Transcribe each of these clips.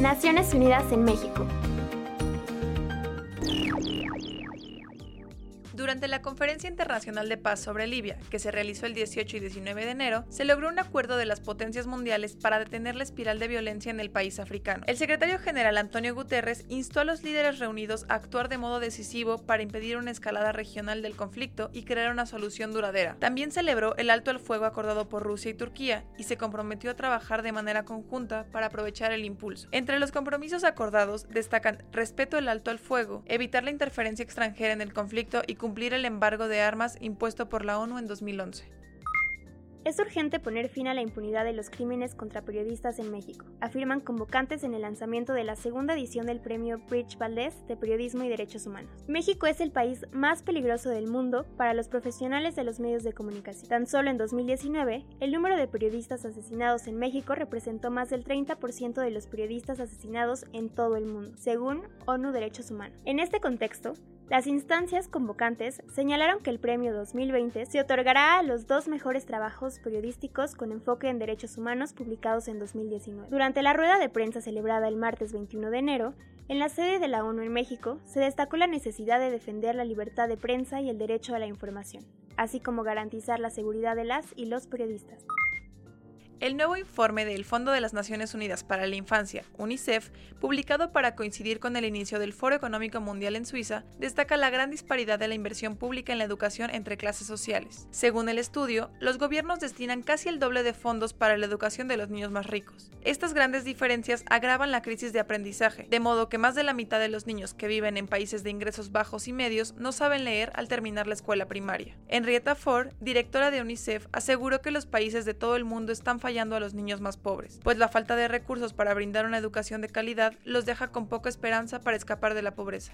Naciones Unidas en México. Durante la Conferencia Internacional de Paz sobre Libia, que se realizó el 18 y 19 de enero, se logró un acuerdo de las potencias mundiales para detener la espiral de violencia en el país africano. El secretario general Antonio Guterres instó a los líderes reunidos a actuar de modo decisivo para impedir una escalada regional del conflicto y crear una solución duradera. También celebró el alto al fuego acordado por Rusia y Turquía y se comprometió a trabajar de manera conjunta para aprovechar el impulso. Entre los compromisos acordados destacan respeto al alto al fuego, evitar la interferencia extranjera en el conflicto y cumplir cumplir el embargo de armas impuesto por la ONU en 2011. Es urgente poner fin a la impunidad de los crímenes contra periodistas en México, afirman convocantes en el lanzamiento de la segunda edición del premio Bridge Valdés de Periodismo y Derechos Humanos. México es el país más peligroso del mundo para los profesionales de los medios de comunicación. Tan solo en 2019, el número de periodistas asesinados en México representó más del 30% de los periodistas asesinados en todo el mundo, según ONU Derechos Humanos. En este contexto, las instancias convocantes señalaron que el premio 2020 se otorgará a los dos mejores trabajos periodísticos con enfoque en derechos humanos publicados en 2019. Durante la rueda de prensa celebrada el martes 21 de enero, en la sede de la ONU en México, se destacó la necesidad de defender la libertad de prensa y el derecho a la información, así como garantizar la seguridad de las y los periodistas. El nuevo informe del Fondo de las Naciones Unidas para la Infancia, UNICEF, publicado para coincidir con el inicio del Foro Económico Mundial en Suiza, destaca la gran disparidad de la inversión pública en la educación entre clases sociales. Según el estudio, los gobiernos destinan casi el doble de fondos para la educación de los niños más ricos. Estas grandes diferencias agravan la crisis de aprendizaje, de modo que más de la mitad de los niños que viven en países de ingresos bajos y medios no saben leer al terminar la escuela primaria. Henrietta Ford, directora de UNICEF, aseguró que los países de todo el mundo están fallando a los niños más pobres, pues la falta de recursos para brindar una educación de calidad los deja con poca esperanza para escapar de la pobreza.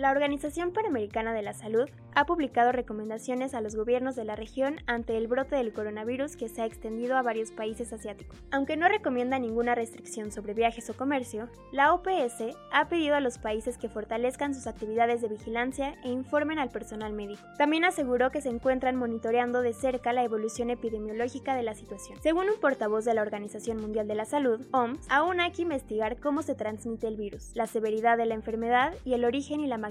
La Organización Panamericana de la Salud ha publicado recomendaciones a los gobiernos de la región ante el brote del coronavirus que se ha extendido a varios países asiáticos. Aunque no recomienda ninguna restricción sobre viajes o comercio, la OPS ha pedido a los países que fortalezcan sus actividades de vigilancia e informen al personal médico. También aseguró que se encuentran monitoreando de cerca la evolución epidemiológica de la situación. Según un portavoz de la Organización Mundial de la Salud, OMS, aún hay que investigar cómo se transmite el virus, la severidad de la enfermedad y el origen y la magnitud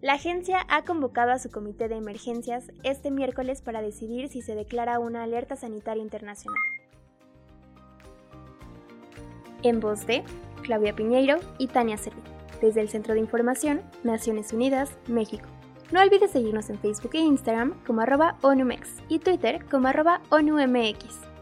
La agencia ha convocado a su comité de emergencias este miércoles para decidir si se declara una alerta sanitaria internacional. En voz de Claudia Piñeiro y Tania Cervi, desde el Centro de Información, Naciones Unidas, México. No olvides seguirnos en Facebook e Instagram como arroba ONUMEX y Twitter como arroba ONUMX.